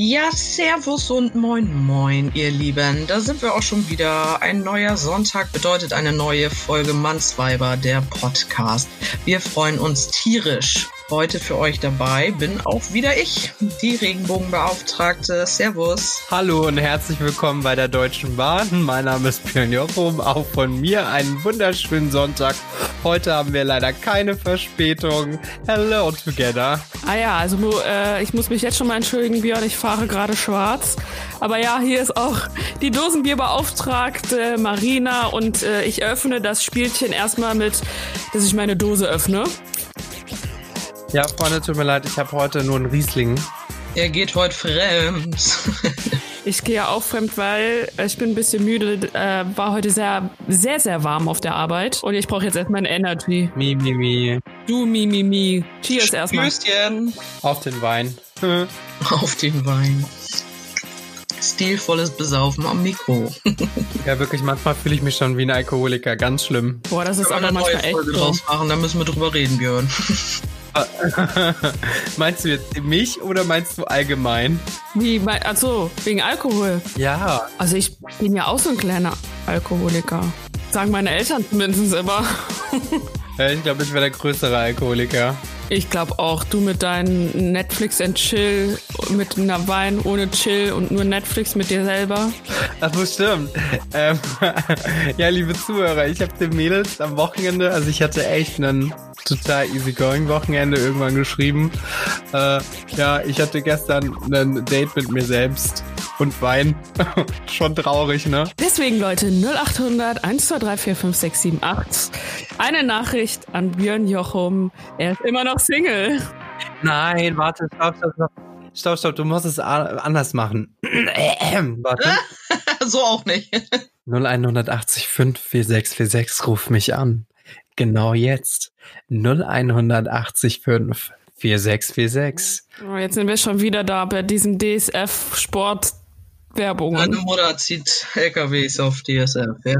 Ja, Servus und Moin Moin, ihr Lieben. Da sind wir auch schon wieder. Ein neuer Sonntag bedeutet eine neue Folge Mannsweiber, der Podcast. Wir freuen uns tierisch. Heute für euch dabei bin auch wieder ich, die Regenbogenbeauftragte. Servus. Hallo und herzlich willkommen bei der Deutschen Bahn. Mein Name ist Björn Jochum. Auch von mir einen wunderschönen Sonntag. Heute haben wir leider keine Verspätung. Hello together. Ah ja, also äh, ich muss mich jetzt schon mal entschuldigen, Björn. Ich fahre gerade schwarz. Aber ja, hier ist auch die Dosenbierbeauftragte Marina und äh, ich öffne das Spielchen erstmal mit, dass ich meine Dose öffne. Ja, Freunde, tut mir leid, ich habe heute nur einen Riesling. Er geht heute fremd. Ich gehe auch fremd, weil ich bin ein bisschen müde. Äh, war heute sehr, sehr, sehr warm auf der Arbeit. Und ich brauche jetzt erstmal ein Energy. Mi, mi, mi. Du, mi, mi, mi. Cheers erstmal. Tschüsschen. Auf den Wein. Auf den Wein. Stilvolles Besaufen am Mikro. ja, wirklich, manchmal fühle ich mich schon wie ein Alkoholiker. Ganz schlimm. Boah, das ist aber neue manchmal echt draus machen, da müssen wir drüber reden, Björn. meinst du jetzt mich oder meinst du allgemein? Wie, mein- also wegen Alkohol. Ja. Also ich bin ja auch so ein kleiner Alkoholiker. Sagen meine Eltern zumindest immer. Ich glaube, ich wäre der größere Alkoholiker. Ich glaube auch, du mit deinen Netflix and Chill, mit einer Wein ohne Chill und nur Netflix mit dir selber. Ach so, stimmt. Ähm, ja, liebe Zuhörer, ich habe den Mädels am Wochenende, also ich hatte echt einen total easygoing Wochenende irgendwann geschrieben. Äh, ja, ich hatte gestern ein Date mit mir selbst und Wein. Schon traurig, ne? Deswegen, Leute, 0800 123 4567. Eine Nachricht an Björn Jochum. Er ist immer noch Single. Nein, warte, stopp, stopp, stopp. Stopp, stopp, du musst es anders machen. warte. so auch nicht. 0180 54646, ruf mich an. Genau jetzt. 0180 5 4646. Oh, jetzt sind wir schon wieder da bei diesem DSF-Sport. Meine Werbungen. Mutter zieht LKWs auf DSF. Ja,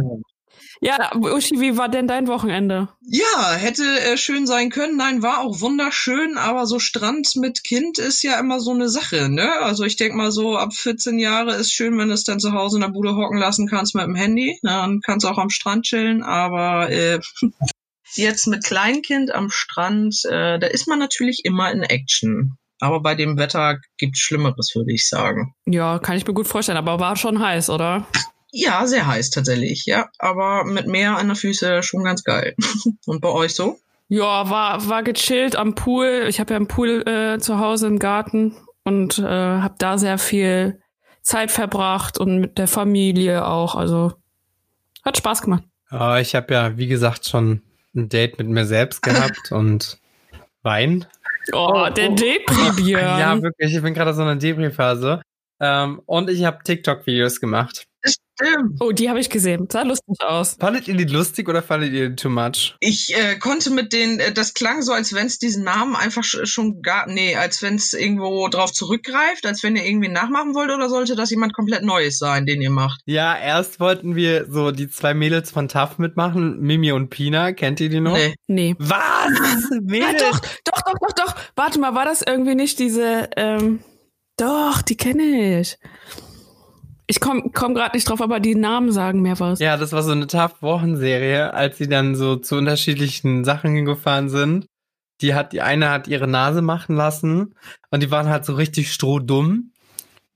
Ja, Uschi, wie war denn dein Wochenende? ja hätte äh, schön sein können. Nein, war auch wunderschön, aber so Strand mit Kind ist ja immer so eine Sache, ne? Also ich denk mal so, ab 14 Jahre ist schön, wenn du es dann zu Hause in der Bude hocken lassen kannst mit dem Handy. Na, dann kannst du auch am Strand chillen, aber äh, jetzt mit Kleinkind am Strand, äh, da ist man natürlich immer in Action. Aber bei dem Wetter gibt's Schlimmeres, würde ich sagen. Ja, kann ich mir gut vorstellen, aber war schon heiß, oder? Ja, sehr heiß tatsächlich, ja. Aber mit Meer an der Füße schon ganz geil. Und bei euch so? Ja, war, war gechillt am Pool. Ich habe ja einen Pool äh, zu Hause im Garten und äh, habe da sehr viel Zeit verbracht und mit der Familie auch. Also hat Spaß gemacht. Aber ich habe ja, wie gesagt, schon ein Date mit mir selbst gehabt und Wein. Oh, der Depri-Björn. Ja, wirklich, ich bin gerade so in einer Debris-Phase. Ähm, und ich habe TikTok-Videos gemacht. Stimmt. Oh, die habe ich gesehen. Sah lustig aus. Fandet ihr die lustig oder fandet ihr die too much? Ich äh, konnte mit den, äh, das klang so, als wenn es diesen Namen einfach sch schon gar, nee, als wenn es irgendwo drauf zurückgreift, als wenn ihr irgendwie nachmachen wollt oder sollte das jemand komplett Neues sein, den ihr macht? Ja, erst wollten wir so die zwei Mädels von TAF mitmachen, Mimi und Pina. Kennt ihr die noch? Nee. Nee. Was? Mädels? doch, doch, doch, doch, doch. Warte mal, war das irgendwie nicht diese, ähm, doch, die kenne ich. Ich komm, komm gerade nicht drauf, aber die Namen sagen mir was. Ja, das war so eine TAF-Wochenserie, als sie dann so zu unterschiedlichen Sachen hingefahren sind. Die hat, die eine hat ihre Nase machen lassen und die waren halt so richtig strohdumm.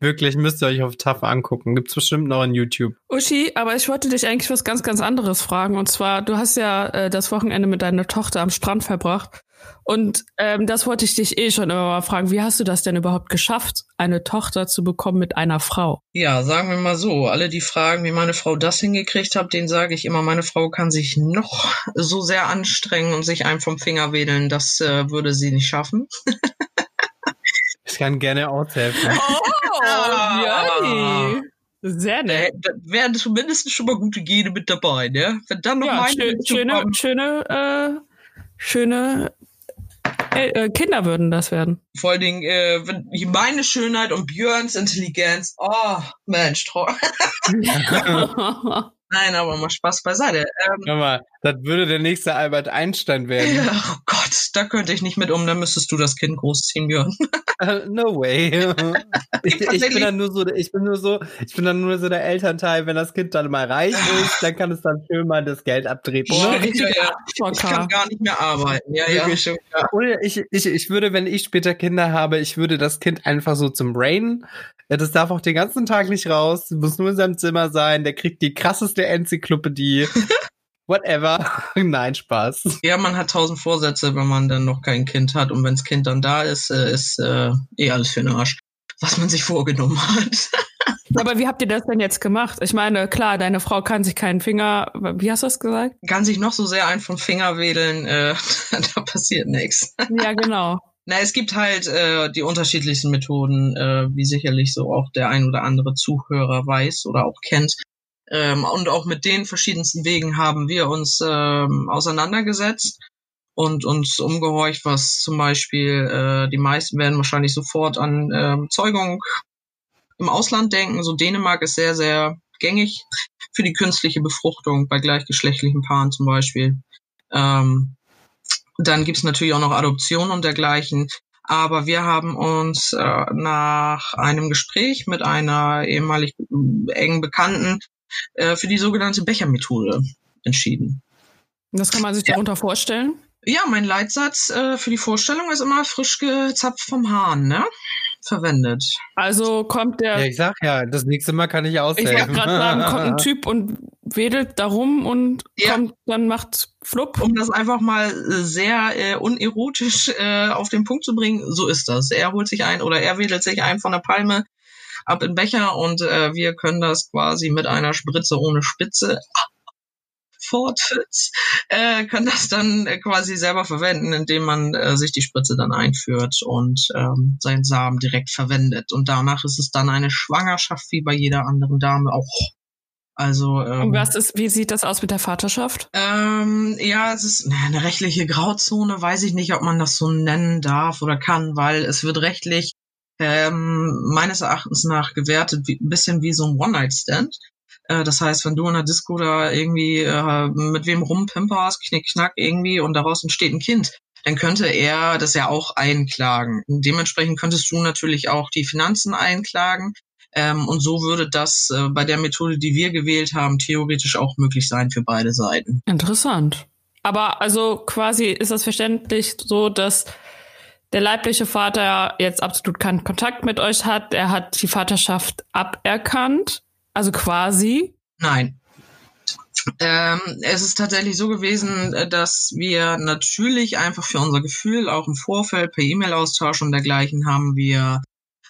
Wirklich, müsst ihr euch auf TAF angucken. Gibt's bestimmt noch in YouTube. Uschi, aber ich wollte dich eigentlich was ganz, ganz anderes fragen. Und zwar, du hast ja äh, das Wochenende mit deiner Tochter am Strand verbracht. Und ähm, das wollte ich dich eh schon immer mal fragen. Wie hast du das denn überhaupt geschafft, eine Tochter zu bekommen mit einer Frau? Ja, sagen wir mal so, alle die fragen, wie meine Frau das hingekriegt hat, denen sage ich immer, meine Frau kann sich noch so sehr anstrengen und sich einem vom Finger wedeln, das äh, würde sie nicht schaffen. Ich kann gerne aushelfen. Oh. Jörni. Sehr Da, nett. da wären zumindest schon mal gute Gene mit dabei, ne? Wenn dann noch Ja, meine schön, schöne, schöne, äh, schöne äh, äh, Kinder würden das werden. Vor allen Dingen, äh, meine Schönheit und Björns Intelligenz, oh, Mensch, trau- Nein, aber mal Spaß beiseite. Ähm, Hör mal, das würde der nächste Albert Einstein werden. ja, oh Gott, da könnte ich nicht mit um, dann müsstest du das Kind großziehen, Björn. Uh, no way. ich, ich bin dann nur so, ich bin nur so, ich bin dann nur so der Elternteil, wenn das Kind dann mal reich ist, dann kann es dann schön mal das Geld abtreten. Boah, Ne? ja, ja. Ich kann gar nicht mehr arbeiten. Ja, ja. Wirklich. Oder ich, ich, ich würde, wenn ich später Kinder habe, ich würde das Kind einfach so zum Brain. Ja, das darf auch den ganzen Tag nicht raus, muss nur in seinem Zimmer sein, der kriegt die krasseste Enzyklopädie. Whatever. Nein, Spaß. Ja, man hat tausend Vorsätze, wenn man dann noch kein Kind hat. Und wenns Kind dann da ist, äh, ist äh, eh alles für den Arsch, was man sich vorgenommen hat. Aber wie habt ihr das denn jetzt gemacht? Ich meine, klar, deine Frau kann sich keinen Finger, wie hast du das gesagt? Kann sich noch so sehr ein vom Finger wedeln, äh, da passiert nichts. Ja, genau. Na, es gibt halt äh, die unterschiedlichsten Methoden, äh, wie sicherlich so auch der ein oder andere Zuhörer weiß oder auch kennt. Ähm, und auch mit den verschiedensten Wegen haben wir uns ähm, auseinandergesetzt und uns umgehorcht, was zum Beispiel äh, die meisten werden wahrscheinlich sofort an ähm, Zeugung im Ausland denken. So Dänemark ist sehr, sehr gängig für die künstliche Befruchtung bei gleichgeschlechtlichen Paaren zum Beispiel. Ähm, dann gibt's natürlich auch noch Adoption und dergleichen. Aber wir haben uns äh, nach einem Gespräch mit einer ehemalig engen Bekannten äh, für die sogenannte Bechermethode entschieden. Das kann man sich darunter vorstellen. Ja, mein Leitsatz äh, für die Vorstellung ist immer frisch gezapft vom Hahn, ne? Verwendet. Also kommt der, Ja, ich sag ja, das nächste Mal kann ich ich aushelfen. wollte gerade sagen, kommt ein Typ und wedelt da rum und Ja. kommt, dann macht flupp. Um das einfach mal äh, sehr äh, unerotisch äh, auf den Punkt zu bringen, so ist das. Er holt sich ein oder er wedelt sich ein von der Palme ab in Becher und äh, wir können das quasi mit einer Spritze ohne Spitze Fortwitz, äh, können das dann äh, quasi selber verwenden, indem man äh, sich die Spritze dann einführt und ähm, seinen Samen direkt verwendet. Und danach ist es dann eine Schwangerschaft wie bei jeder anderen Dame auch. Also ähm, Und was ist, wie sieht das aus mit der Vaterschaft? ähm, ja, es ist eine rechtliche Grauzone, weiß ich nicht, ob man das so nennen darf oder kann, weil es wird rechtlich ähm, meines Erachtens nach gewertet, wie, ein bisschen wie so ein One-Night-Stand. Äh, das heißt, wenn du in der Disco da irgendwie äh, mit wem rumpimperst, knick, knack irgendwie und daraus entsteht ein Kind, dann könnte er das ja auch einklagen. Dementsprechend könntest du natürlich auch die Finanzen einklagen. Ähm, und so würde das äh, bei der Methode, die wir gewählt haben, theoretisch auch möglich sein für beide Seiten. Interessant. Aber also quasi ist das verständlich so, dass der leibliche Vater jetzt absolut keinen Kontakt mit euch hat. Er hat die Vaterschaft aberkannt. Also quasi. Nein. Ähm, es ist tatsächlich so gewesen, äh, dass wir natürlich einfach für unser Gefühl auch im Vorfeld per E-Mail-Austausch und dergleichen haben wir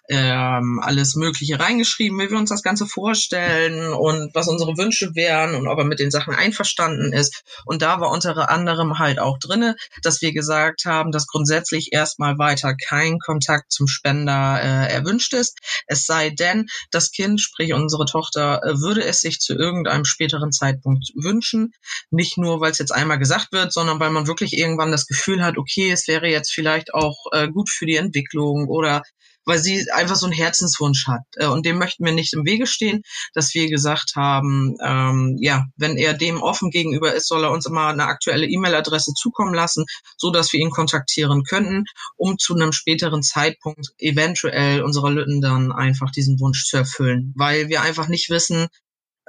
ähm, alles Mögliche reingeschrieben, wie wir uns das Ganze vorstellen und was unsere Wünsche wären und ob er mit den Sachen einverstanden ist. Und da war unter anderem halt auch drinne, dass wir gesagt haben, dass grundsätzlich erstmal weiter kein Kontakt zum Spender äh, erwünscht ist. Es sei denn, das Kind, sprich unsere Tochter, äh, würde es sich zu irgendeinem späteren Zeitpunkt wünschen. Nicht nur, weil es jetzt einmal gesagt wird, sondern weil man wirklich irgendwann das Gefühl hat, okay, es wäre jetzt vielleicht auch äh, gut für die Entwicklung oder weil sie einfach so einen Herzenswunsch hat. Äh, Und dem möchten wir nicht im Wege stehen, dass wir gesagt haben, ähm, ja, wenn er dem offen gegenüber ist, soll er uns immer eine aktuelle E-Mail-Adresse zukommen lassen, so dass wir ihn kontaktieren könnten, um zu einem späteren Zeitpunkt eventuell unserer Lütten dann einfach diesen Wunsch zu erfüllen, weil wir einfach nicht wissen,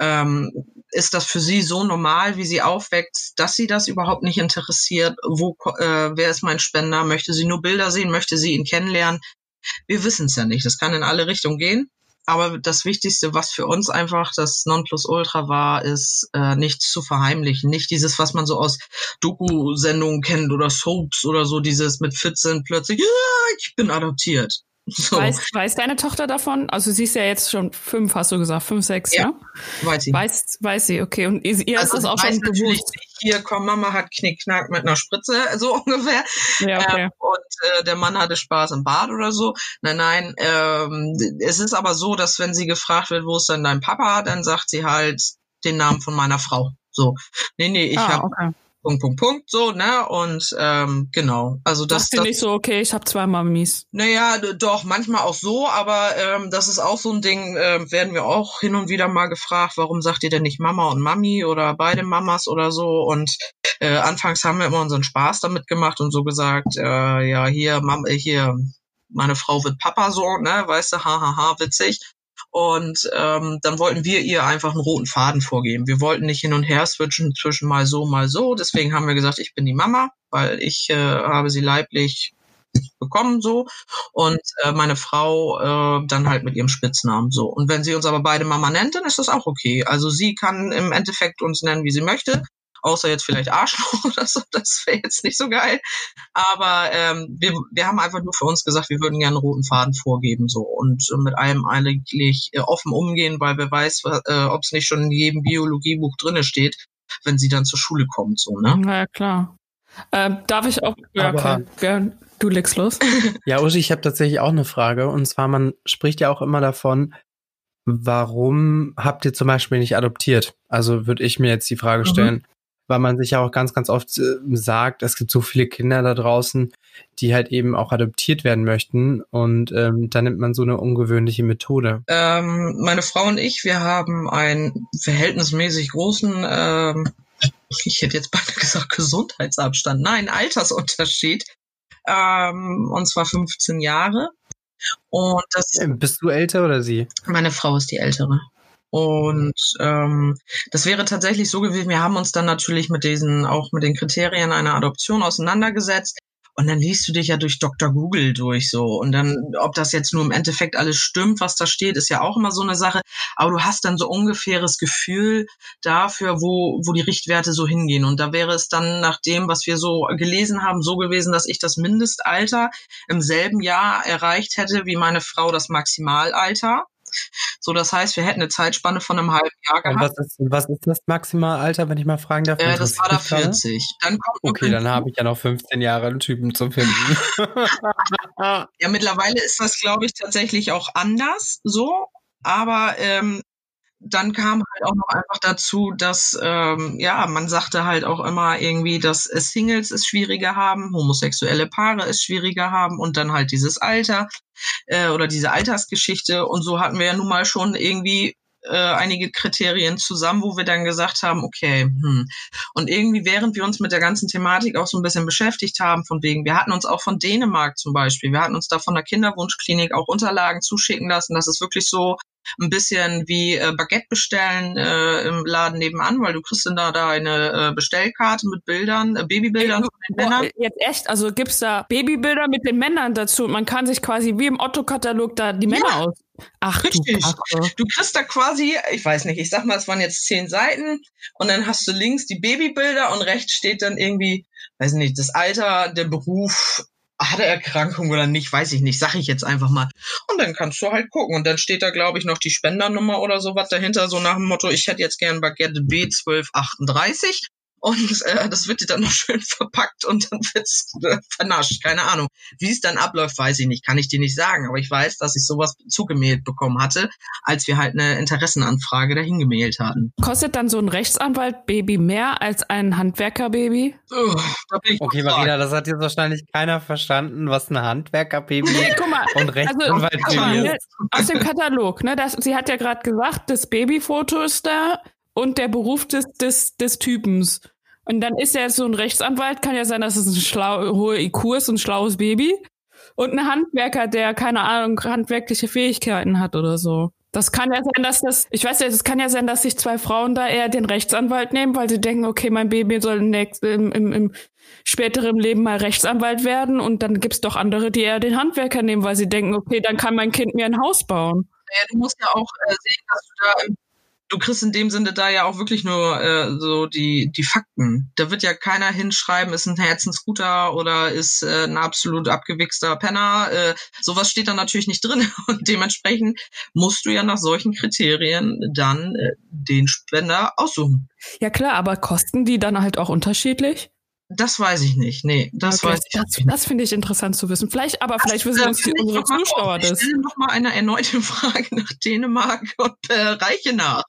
ähm, ist das für sie so normal, wie sie aufwächst, dass sie das überhaupt nicht interessiert? Wo, äh, wer ist mein Spender? Möchte sie nur Bilder sehen? Möchte sie ihn kennenlernen? Wir wissen es ja nicht. Das kann in alle Richtungen gehen. Aber das Wichtigste, was für uns einfach das Nonplusultra war, ist äh, nichts zu verheimlichen. Nicht dieses, was man so aus Doku-Sendungen kennt oder Soaps oder so, dieses mit 14 plötzlich, ja, ich bin adoptiert. So, Weiß, weiß deine Tochter davon? Also sie ist ja jetzt schon fünf, hast du gesagt, fünf, sechs, Ja. ja? weiß sie. Weiß, weiß sie, okay. Und ihr ihr ist das Also auch schon bewusst. Hier, komm, Mama hat Knickknack mit einer Spritze, so ungefähr. Ja, okay. Ähm, und äh, der Mann hatte Spaß im Bad oder so. Nein, nein. Ähm, es ist aber so, dass wenn sie gefragt wird, wo ist denn dein Papa, dann sagt sie halt den Namen von meiner Frau. So. Nee, nee, ich ah, habe okay. Punkt, Punkt, Punkt, so, ne? Und ähm, genau. Also das, Sagst du nicht so, okay, ich habe zwei Mamis. Naja, doch, manchmal auch so, aber ähm, das ist auch so ein Ding, äh, werden wir auch hin und wieder mal gefragt, warum sagt ihr denn nicht Mama und Mami oder beide Mamas oder so? Und äh, anfangs haben wir immer unseren Spaß damit gemacht und so gesagt, äh, ja, hier, Mama, hier, meine Frau wird Papa so, ne, weißt du, hahaha, ha, ha, witzig. Und ähm, dann wollten wir ihr einfach einen roten Faden vorgeben. Wir wollten nicht hin und her switchen zwischen mal so, mal so. Deswegen haben wir gesagt, ich bin die Mama, weil ich äh, habe sie leiblich bekommen so und äh, meine Frau äh, dann halt mit ihrem Spitznamen so. Und wenn sie uns aber beide Mama nennt, dann ist das auch okay. Also sie kann im Endeffekt uns nennen, wie sie möchte außer jetzt vielleicht Arschloch oder so, das wäre jetzt nicht so geil. Aber ähm, wir, wir haben einfach nur für uns gesagt, wir würden gerne einen roten Faden vorgeben so und mit allem eigentlich äh, offen umgehen, weil wer weiß, äh, ob es nicht schon in jedem Biologiebuch drinne steht, wenn sie dann zur Schule kommt, so, ne? Na ja, klar. Ähm, darf ich auch? Ja, okay, gern. Du legst los. ja, Uschi, ich habe tatsächlich auch eine Frage. Und zwar, man spricht ja auch immer davon, warum habt ihr zum Beispiel nicht adoptiert? Also würde ich mir jetzt die Frage mhm. stellen, mhm weil man sich ja auch ganz, ganz oft äh, sagt, es gibt so viele Kinder da draußen, die halt eben auch adoptiert werden möchten und ähm, da nimmt man so eine ungewöhnliche Methode. Ähm, meine Frau und ich, wir haben einen verhältnismäßig großen, ähm, ich hätte jetzt beinahe gesagt Gesundheitsabstand, nein, Altersunterschied, ähm, und zwar 15 Jahre. Und das. Bist du älter oder sie? Meine Frau ist die ältere. Und ähm, das wäre tatsächlich so gewesen, wir haben uns dann natürlich mit diesen, auch mit den Kriterien einer Adoption auseinandergesetzt. Und dann liest du dich ja durch Dr. Google durch so. Und dann, ob das jetzt nur im Endeffekt alles stimmt, was da steht, ist ja auch immer so eine Sache. Aber du hast dann so ungefähres Gefühl dafür, wo, wo die Richtwerte so hingehen. Und da wäre es dann nach dem, was wir so gelesen haben, so gewesen, dass ich das Mindestalter im selben Jahr erreicht hätte wie meine Frau das Maximalalter. So, das heißt, wir hätten eine Zeitspanne von einem halben Jahr gehabt. Und was ist, was ist das Maximalalter, wenn ich mal fragen darf? Äh, das war da 40. Dann kommt okay, dann habe ich ja noch 15 Jahre einen Typen zu finden. ja, mittlerweile ist das, glaube ich, tatsächlich auch anders so. Aber ähm, dann kam halt auch noch einfach dazu, dass ähm, ja man sagte halt auch immer irgendwie, dass Singles es schwieriger haben, homosexuelle Paare es schwieriger haben und dann halt dieses Alter äh, oder diese Altersgeschichte und so hatten wir ja nun mal schon irgendwie äh, einige Kriterien zusammen, wo wir dann gesagt haben, okay, hm. und irgendwie während wir uns mit der ganzen Thematik auch so ein bisschen beschäftigt haben, von wegen, wir hatten uns auch von Dänemark zum Beispiel, wir hatten uns da von der Kinderwunschklinik auch Unterlagen zuschicken lassen, das ist wirklich so ein bisschen wie äh, Baguette bestellen äh, im Laden nebenan, weil du kriegst dann da deine äh, Bestellkarte mit Bildern, äh, Babybildern von den Männern. Jetzt echt, also gibt's da Babybilder mit den Männern dazu und man kann sich quasi wie im Otto-Katalog da die Männer ja. aus. Ach, Richtig. Du, du kriegst da quasi, ich weiß nicht, ich sag mal, es waren jetzt zehn Seiten und dann hast du links die Babybilder und rechts steht dann irgendwie, weiß nicht, das Alter, der Beruf, hat er Erkrankung oder nicht, weiß ich nicht, sag ich jetzt einfach mal. Und dann kannst du halt gucken. Und dann steht da, glaube ich, noch die Spendernummer oder sowas dahinter, so nach dem Motto, ich hätte jetzt gern Baguette B1238 und äh, das wird dir dann noch schön verpackt und dann wird's äh, vernascht. Keine Ahnung. Wie es dann abläuft, weiß ich nicht, kann ich dir nicht sagen. Aber ich weiß, dass ich sowas zugemailt bekommen hatte, als wir halt eine Interessenanfrage dahin gemailt hatten. Kostet dann so ein Rechtsanwalt Baby mehr als ein Handwerkerbaby? Oh, okay, Marina, das hat jetzt wahrscheinlich keiner verstanden, was ein Handwerkerbaby nee, guck mal, und Rechtsanwalt also, mal, ist. Aus dem Katalog, ne? Das, sie hat ja gerade gesagt, das Babyfoto ist da und der Beruf des, des, des Typens. Und dann ist er so ein Rechtsanwalt, kann ja sein, dass es ein schlau, hohe IQ ist, ein schlaues Baby. Und ein Handwerker, der, keine Ahnung, handwerkliche Fähigkeiten hat oder so. Das kann ja sein, dass das, ich weiß ja, es kann ja sein, dass sich zwei Frauen da eher den Rechtsanwalt nehmen, weil sie denken, okay, mein Baby soll nächst, im, im, im späteren Leben mal Rechtsanwalt werden. Und dann gibt's doch andere, die eher den Handwerker nehmen, weil sie denken, okay, dann kann mein Kind mir ein Haus bauen. Ja, du musst ja auch äh, sehen, dass du da im du kriegst in dem Sinne da ja auch wirklich nur äh, so die, die Fakten. Da wird ja keiner hinschreiben, ist ein Herzensguter oder ist äh, ein absolut abgewichster Penner. Äh, sowas steht da natürlich nicht drin. Und dementsprechend musst du ja nach solchen Kriterien dann äh, den Spender aussuchen. Ja klar, aber kosten die dann halt auch unterschiedlich? Das weiß ich nicht. Nee, das Okay, weiß ich das, nicht. das finde ich interessant zu wissen. Vielleicht, aber vielleicht wissen Äh, uns die, vielleicht unsere noch mal Zuschauer auf. Ich das. stelle noch mal eine erneute Frage nach Dänemark und äh, reiche nach.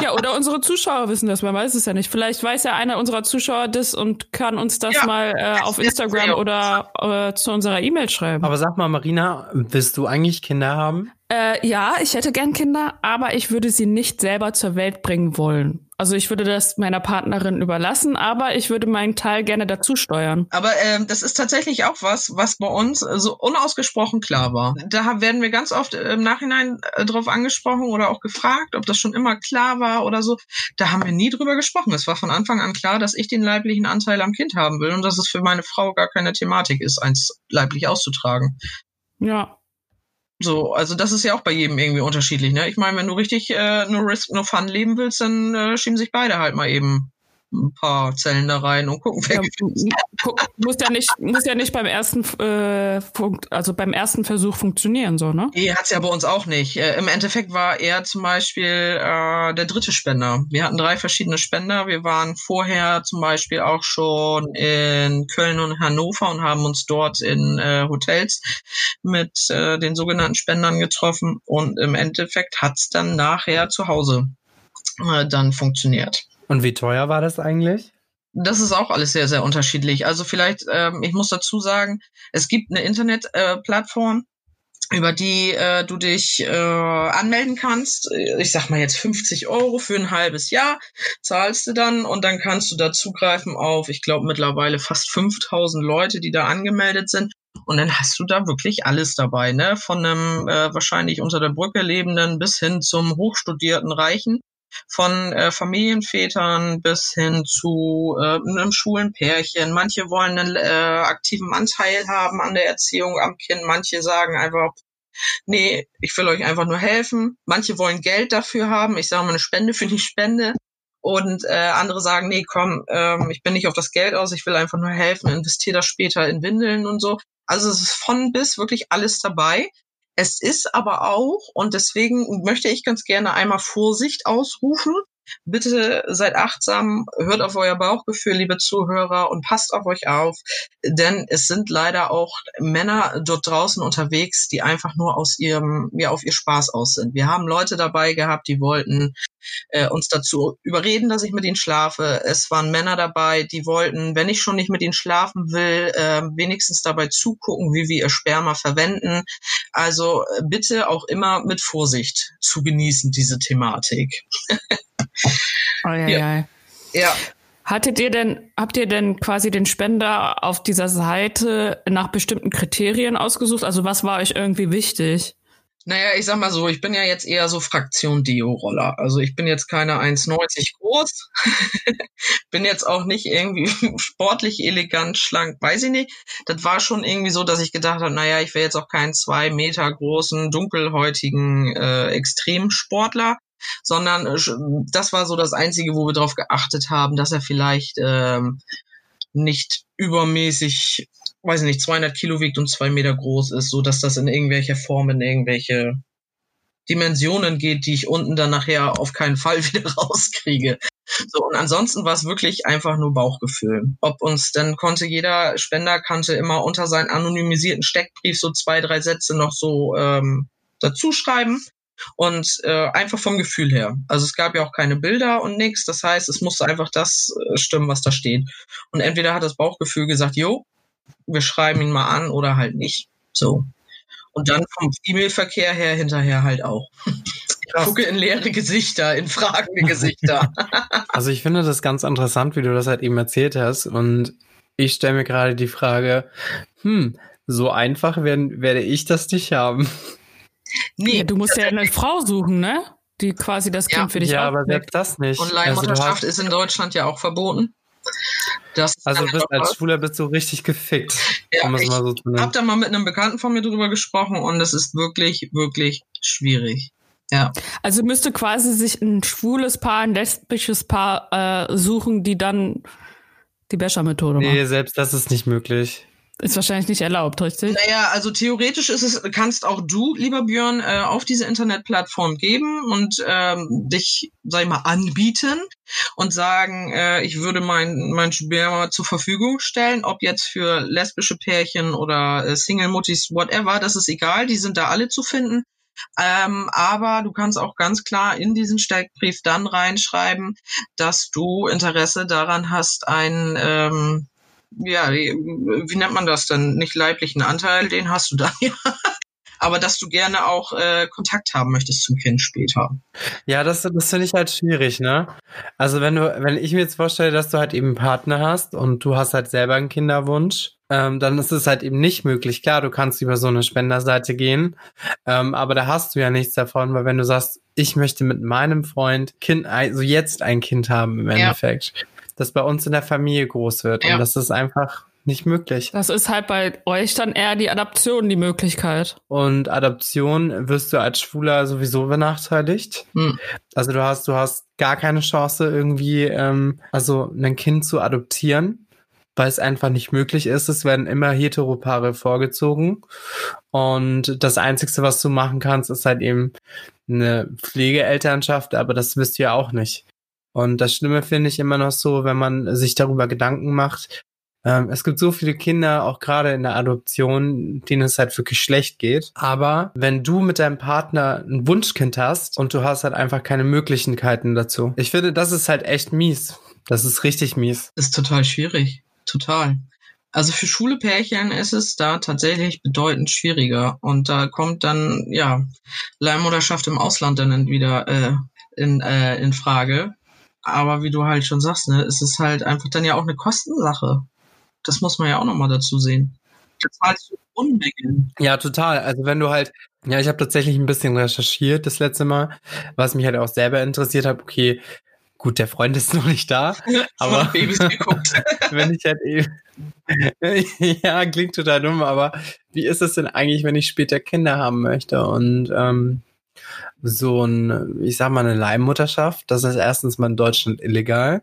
Ja, oder unsere Zuschauer wissen das, man weiß es ja nicht. Vielleicht weiß ja einer unserer Zuschauer das und kann uns das Ja, mal äh, auf Instagram oder äh, zu unserer E-Mail schreiben. Aber sag mal, Marina, willst du eigentlich Kinder haben? Äh, ja, ich hätte gern Kinder, aber ich würde sie nicht selber zur Welt bringen wollen. Also ich würde das meiner Partnerin überlassen, aber ich würde meinen Teil gerne dazu steuern. Aber ähm, das ist tatsächlich auch was, was bei uns äh, so unausgesprochen klar war. Da werden wir ganz oft äh, im Nachhinein äh, drauf angesprochen oder auch gefragt, ob das schon immer klar war oder so. Da haben wir nie drüber gesprochen. Es war von Anfang an klar, dass ich den leiblichen Anteil am Kind haben will und dass es für meine Frau gar keine Thematik ist, eins leiblich auszutragen. Ja. So, also das ist ja auch bei jedem irgendwie unterschiedlich, ne? Ich meine, wenn du richtig äh, nur Risk, nur Fun leben willst, dann äh, schieben sich beide halt mal eben ein paar Zellen da rein und gucken, wer ja muss ja nicht, muss ja nicht beim ersten, äh, also beim ersten Versuch funktionieren, so, ne? Nee, hat's ja bei uns auch nicht. Äh, Im Endeffekt war er zum Beispiel äh, der dritte Spender. Wir hatten drei verschiedene Spender. Wir waren vorher zum Beispiel auch schon in Köln und Hannover und haben uns dort in äh, Hotels mit äh, den sogenannten Spendern getroffen. Und im Endeffekt hat's dann nachher zu Hause äh, dann funktioniert. Und wie teuer war das eigentlich? Das ist auch alles sehr, sehr unterschiedlich. Also vielleicht, ähm, ich muss dazu sagen, es gibt eine Internetplattform, äh, über die äh, du dich äh, anmelden kannst. Ich sag mal jetzt 50 Euro für ein halbes Jahr zahlst du dann und dann kannst du da zugreifen auf, ich glaube mittlerweile fast 5000 Leute, die da angemeldet sind. Und dann hast du da wirklich alles dabei, ne? Von einem äh, wahrscheinlich unter der Brücke lebenden bis hin zum hochstudierten Reichen von äh, Familienvätern bis hin zu äh, einem schwulen Pärchen. Manche wollen einen äh, aktiven Anteil haben an der Erziehung am Kind. Manche sagen einfach, nee, ich will euch einfach nur helfen. Manche wollen Geld dafür haben. Ich sage mal eine Spende für die Spende. Und äh, andere sagen, nee, komm, ähm, ich bin nicht auf das Geld aus, ich will einfach nur helfen, investiere das später in Windeln und so. Also es ist von bis wirklich alles dabei. Es ist aber auch, und deswegen möchte ich ganz gerne einmal Vorsicht ausrufen. Bitte seid achtsam, hört auf euer Bauchgefühl, liebe Zuhörer, und passt auf euch auf, denn es sind leider auch Männer dort draußen unterwegs, die einfach nur aus ihrem, ja, auf ihr Spaß aus sind. Wir haben Leute dabei gehabt, die wollten äh, uns dazu überreden, dass ich mit ihnen schlafe. Es waren Männer dabei, die wollten, wenn ich schon nicht mit ihnen schlafen will, äh, wenigstens dabei zugucken, wie wir ihr Sperma verwenden. Also äh, bitte auch immer mit Vorsicht zu genießen, diese Thematik. Oh, ja, ja. Ja. Hattet ihr denn, habt ihr denn quasi den Spender auf dieser Seite nach bestimmten Kriterien ausgesucht? Also was war euch irgendwie wichtig? Naja, ich sag mal so, ich bin ja jetzt eher so Fraktion Deo-Roller. Also ich bin jetzt keine 1,90 groß, bin jetzt auch nicht irgendwie sportlich, elegant, schlank, weiß ich nicht. Das war schon irgendwie so, dass ich gedacht habe, naja, ich wäre jetzt auch keinen zwei Meter großen, dunkelhäutigen äh, Extremsportler, sondern äh, das war so das Einzige, wo wir darauf geachtet haben, dass er vielleicht ähm, nicht übermäßig, weiß ich nicht, 200 Kilo wiegt und zwei Meter groß ist, so dass das in irgendwelche Formen, in irgendwelche Dimensionen geht, die ich unten dann nachher auf keinen Fall wieder rauskriege. So, und ansonsten war es wirklich einfach nur Bauchgefühl. Ob uns, dann konnte jeder Spender kannte immer unter seinen anonymisierten Steckbrief so zwei, drei Sätze noch so ähm, dazu schreiben und äh, einfach vom Gefühl her. Also es gab ja auch keine Bilder und nichts. Das heißt, es musste einfach das äh, stimmen, was da steht. Und entweder hat das Bauchgefühl gesagt, jo, wir schreiben ihn mal an oder halt nicht. So. Und dann vom E-Mail-Verkehr her hinterher halt auch. Ich gucke in leere Gesichter, in fragende Gesichter. Also ich finde das ganz interessant, wie du das halt eben erzählt hast. Und ich stelle mir gerade die Frage, hm, so einfach werden, werde ich das nicht haben. Nee, ja, du musst ja eine Frau suchen, ne? Die quasi das Kind Ja. für dich Ja, aber selbst das nicht. Und Also Leihmutterschaft hast- ist in Deutschland ja auch verboten. Das Also bist, als Schwuler bist du richtig gefickt, Ja, um es ich mal so zu hab nennen. da mal mit einem Bekannten von mir drüber gesprochen und es ist wirklich, wirklich schwierig. Ja. Also müsste quasi sich ein schwules Paar, ein lesbisches Paar äh, suchen, die dann die Becher-Methode machen. Nee, selbst das ist nicht möglich. Ist wahrscheinlich nicht erlaubt, richtig? Naja, also theoretisch ist es, kannst auch du, lieber Björn, äh, auf diese Internetplattform geben und ähm, dich, sag ich mal, anbieten und sagen, äh, ich würde mein, mein Sperma zur Verfügung stellen, ob jetzt für lesbische Pärchen oder äh, Single-Muttis, whatever, das ist egal, die sind da alle zu finden. Ähm, aber du kannst auch ganz klar in diesen Steckbrief dann reinschreiben, dass du Interesse daran hast, ein ähm, ja, wie nennt man das denn? Nicht leiblichen Anteil, den hast du da ja. Aber dass du gerne auch äh, Kontakt haben möchtest zum Kind später. Ja, das, das finde ich halt schwierig, ne? Also wenn du, wenn ich mir jetzt vorstelle, dass du halt eben einen Partner hast und du hast halt selber einen Kinderwunsch, ähm, dann ist es halt eben nicht möglich. Klar, du kannst über so eine Spenderseite gehen, ähm, aber da hast du ja nichts davon, weil wenn du sagst, ich möchte mit meinem Freund Kind, also jetzt ein Kind haben im Endeffekt, ja das bei uns in der Familie groß wird. Ja. Und das ist einfach nicht möglich. Das ist halt bei euch dann eher die Adoption die Möglichkeit. Und Adoption wirst du als Schwuler sowieso benachteiligt. Hm. Also du hast, du hast gar keine Chance irgendwie, ähm, also ein Kind zu adoptieren, weil es einfach nicht möglich ist. Es werden immer Heteropaare vorgezogen. Und das Einzige, was du machen kannst, ist halt eben eine Pflegeelternschaft, aber das wisst ihr auch nicht. Und das Schlimme finde ich immer noch so, wenn man sich darüber Gedanken macht. Ähm, es gibt so viele Kinder, auch gerade in der Adoption, denen es halt wirklich schlecht geht. Aber wenn du mit deinem Partner ein Wunschkind hast und du hast halt einfach keine Möglichkeiten dazu. Ich finde, das ist halt echt mies. Das ist richtig mies. Ist total schwierig. Total. Also für schwule Pärchen ist es da tatsächlich bedeutend schwieriger. Und da kommt dann, ja, Leihmutterschaft im Ausland dann wieder äh, in, äh, in Frage. Aber wie du halt schon sagst, ne, es ist halt einfach dann ja auch eine Kostensache. Das muss man ja auch nochmal dazu sehen. Da zahlst du Unmengen. Ja, total. Also wenn du halt, ja, ich habe tatsächlich ein bisschen recherchiert das letzte Mal, was mich halt auch selber interessiert hat, okay, gut, der Freund ist noch nicht da, aber wenn ich halt eben, ja, klingt total dumm, aber wie ist es denn eigentlich, wenn ich später Kinder haben möchte? Und ähm, so ein, ich sag mal, eine Leihmutterschaft. Das ist erstens mal in Deutschland illegal.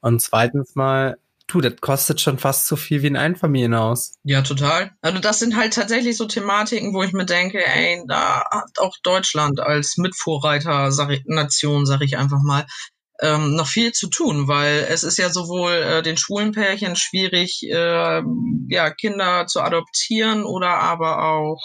Und zweitens mal, du, das kostet schon fast so viel wie ein Einfamilienhaus. Ja, total. Also das sind halt tatsächlich so Thematiken, wo ich mir denke, ey, da hat auch Deutschland als Mitvorreiter sag ich, Nation, sag ich einfach mal, ähm, noch viel zu tun, weil es ist ja sowohl äh, den schwulen Pärchen schwierig, äh, ja, Kinder zu adoptieren oder aber auch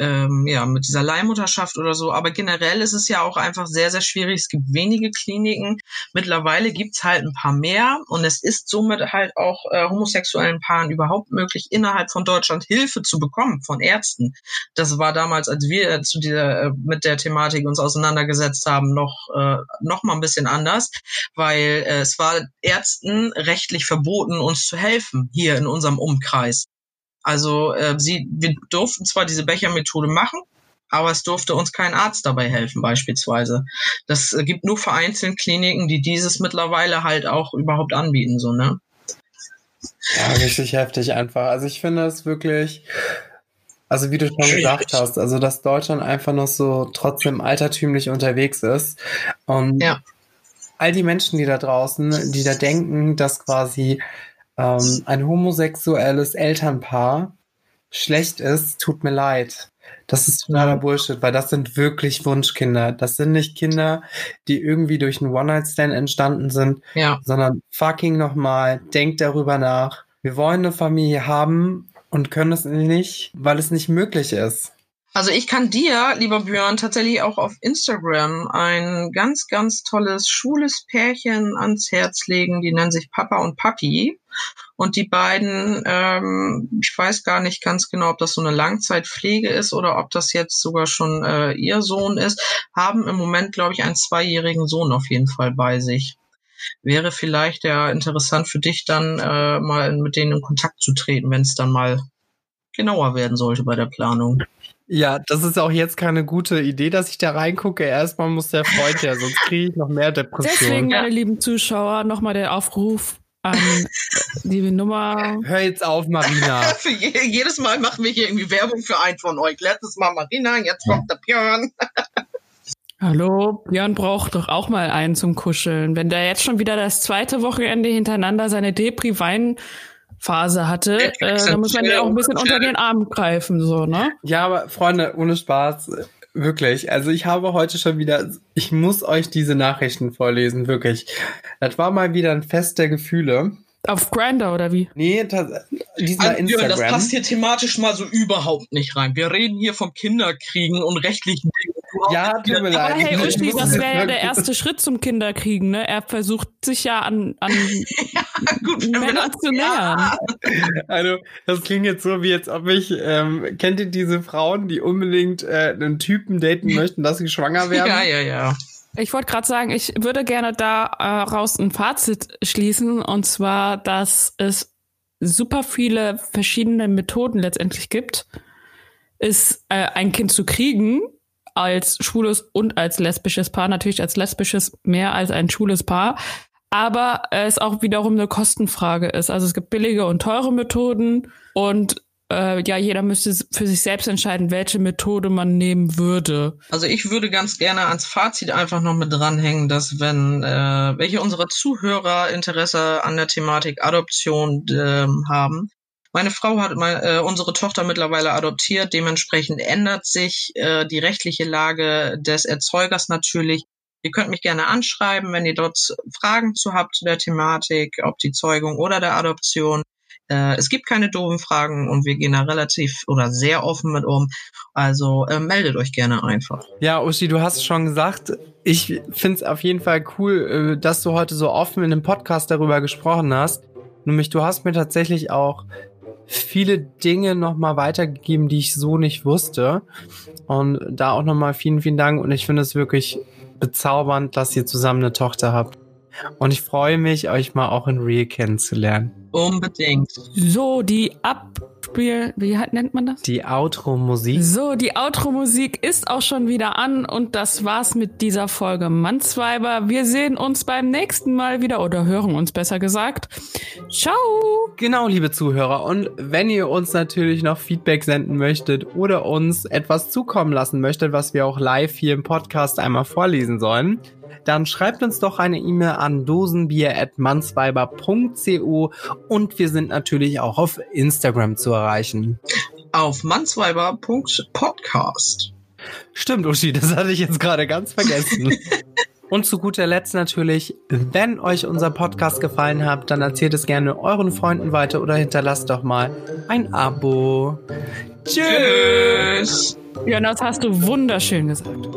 ähm, ja, mit dieser Leihmutterschaft oder so. Aber generell ist es ja auch einfach sehr, sehr schwierig. Es gibt wenige Kliniken. Mittlerweile gibt's halt ein paar mehr und es ist somit halt auch äh, homosexuellen Paaren überhaupt möglich, innerhalb von Deutschland Hilfe zu bekommen von Ärzten. Das war damals, als wir zu dieser, äh, mit der Thematik uns auseinandergesetzt haben, noch, äh, noch mal ein bisschen anders, weil äh, es war Ärzten rechtlich verboten, uns zu helfen hier in unserem Umkreis. Also äh, sie, wir durften zwar diese Bechermethode machen, aber es durfte uns kein Arzt dabei helfen beispielsweise. Das äh, gibt nur vereinzelt Kliniken, die dieses mittlerweile halt auch überhaupt anbieten, so ne? Ja, richtig heftig einfach. Also ich finde es wirklich, also wie du schon gesagt hast, also dass Deutschland einfach noch so trotzdem altertümlich unterwegs ist und ja. all die Menschen, die da draußen, die da denken, dass quasi ähm, ein homosexuelles Elternpaar schlecht ist, tut mir leid. Das ist totaler Bullshit, weil das sind wirklich Wunschkinder. Das sind nicht Kinder, die irgendwie durch einen One-Night-Stand entstanden sind, ja. sondern fucking nochmal, denkt darüber nach. Wir wollen eine Familie haben und können es nicht, weil es nicht möglich ist. Also ich kann dir, lieber Björn, tatsächlich auch auf Instagram ein ganz, ganz tolles schwules Pärchen ans Herz legen. Die nennen sich Papa und Papi. Und die beiden, ähm, ich weiß gar nicht ganz genau, ob das so eine Langzeitpflege ist oder ob das jetzt sogar schon äh, ihr Sohn ist, haben im Moment, glaube ich, einen zweijährigen Sohn auf jeden Fall bei sich. Wäre vielleicht ja interessant für dich dann äh, mal mit denen in Kontakt zu treten, wenn es dann mal genauer werden sollte bei der Planung. Ja, das ist auch jetzt keine gute Idee, dass ich da reingucke. Erstmal muss der Freund ja, sonst kriege ich noch mehr Depressionen. Deswegen, meine lieben Zuschauer, nochmal der Aufruf an die Nummer. Hör jetzt auf, Marina. für je, jedes Mal machen wir hier irgendwie Werbung für einen von euch. Letztes Mal Marina, jetzt kommt der Björn. Hallo, Björn braucht doch auch mal einen zum Kuscheln. Wenn der jetzt schon wieder das zweite Wochenende hintereinander seine Depri-Wein Phase hatte, äh, da muss man ja auch ein bisschen unter den Arm greifen, so, ne? Ja, aber Freunde, ohne Spaß, wirklich. Also ich habe heute schon wieder, ich muss euch diese Nachrichten vorlesen, wirklich. Das war mal wieder ein Fest der Gefühle. Auf Grinder oder wie? Nee, das, dieser Also, Jürgen, das passt hier thematisch mal so überhaupt nicht rein. Wir reden hier vom Kinderkriegen und rechtlichen Dingen. Ja, tut mir leid. Aber hey, Uschi, das wäre ja der erste Schritt zum Kinderkriegen, ne? Er versucht sich ja an, an Gut, wenn wir Männern das- zu nähern. Also, das klingt jetzt so, wie jetzt ob ich, ähm, kennt ihr diese Frauen, die unbedingt äh, einen Typen daten möchten, dass sie schwanger werden? Ja, ja, ja. Ich wollte gerade sagen, ich würde gerne daraus ein Fazit schließen, und zwar, dass es super viele verschiedene Methoden letztendlich gibt, ist äh, ein Kind zu kriegen als schwules und als lesbisches Paar, natürlich als lesbisches mehr als ein schwules Paar, aber es auch wiederum eine Kostenfrage ist. Also es gibt billige und teure Methoden und äh, ja, jeder müsste für sich selbst entscheiden, welche Methode man nehmen würde. Also ich würde ganz gerne ans Fazit einfach noch mit dranhängen, dass wenn äh, welche unserer Zuhörer Interesse an der Thematik Adoption ähm, haben, meine Frau hat mein, äh, unsere Tochter mittlerweile adoptiert, dementsprechend ändert sich äh, die rechtliche Lage des Erzeugers natürlich. Ihr könnt mich gerne anschreiben, wenn ihr dort Fragen zu habt zu der Thematik, ob die Zeugung oder der Adoption. Äh, es gibt keine doofen Fragen und wir gehen da relativ oder sehr offen mit um. Also äh, meldet euch gerne einfach. Ja, Uschi, du hast es schon gesagt. Ich find's auf jeden Fall cool, äh, dass du heute so offen in dem Podcast darüber gesprochen hast. Nämlich, du hast mir tatsächlich auch viele Dinge nochmal weitergegeben, die ich so nicht wusste. Und da auch nochmal vielen, vielen Dank. Und ich finde es wirklich bezaubernd, dass ihr zusammen eine Tochter habt. Und ich freue mich, euch mal auch in Real kennenzulernen. Unbedingt. So, die Abspiel, wie hat- nennt man das? Die Outro-Musik. So, die Outro-Musik ist auch schon wieder an und das war's mit dieser Folge Mannsweiber. Wir sehen uns beim nächsten Mal wieder oder hören uns besser gesagt. Ciao! Genau, liebe Zuhörer. Und wenn ihr uns natürlich noch Feedback senden möchtet oder uns etwas zukommen lassen möchtet, was wir auch live hier im Podcast einmal vorlesen sollen, dann schreibt uns doch eine E-Mail an dosenbier.mansweiber.co und wir sind natürlich auch auf Instagram zu erreichen. Auf mannsweiber.podcast. Stimmt, Uschi, das hatte ich jetzt gerade ganz vergessen. Und zu guter Letzt natürlich, wenn euch unser Podcast gefallen hat, dann erzählt es gerne euren Freunden weiter oder hinterlasst doch mal ein Abo. Tschüss! Tschüss. Ja, das hast du wunderschön gesagt.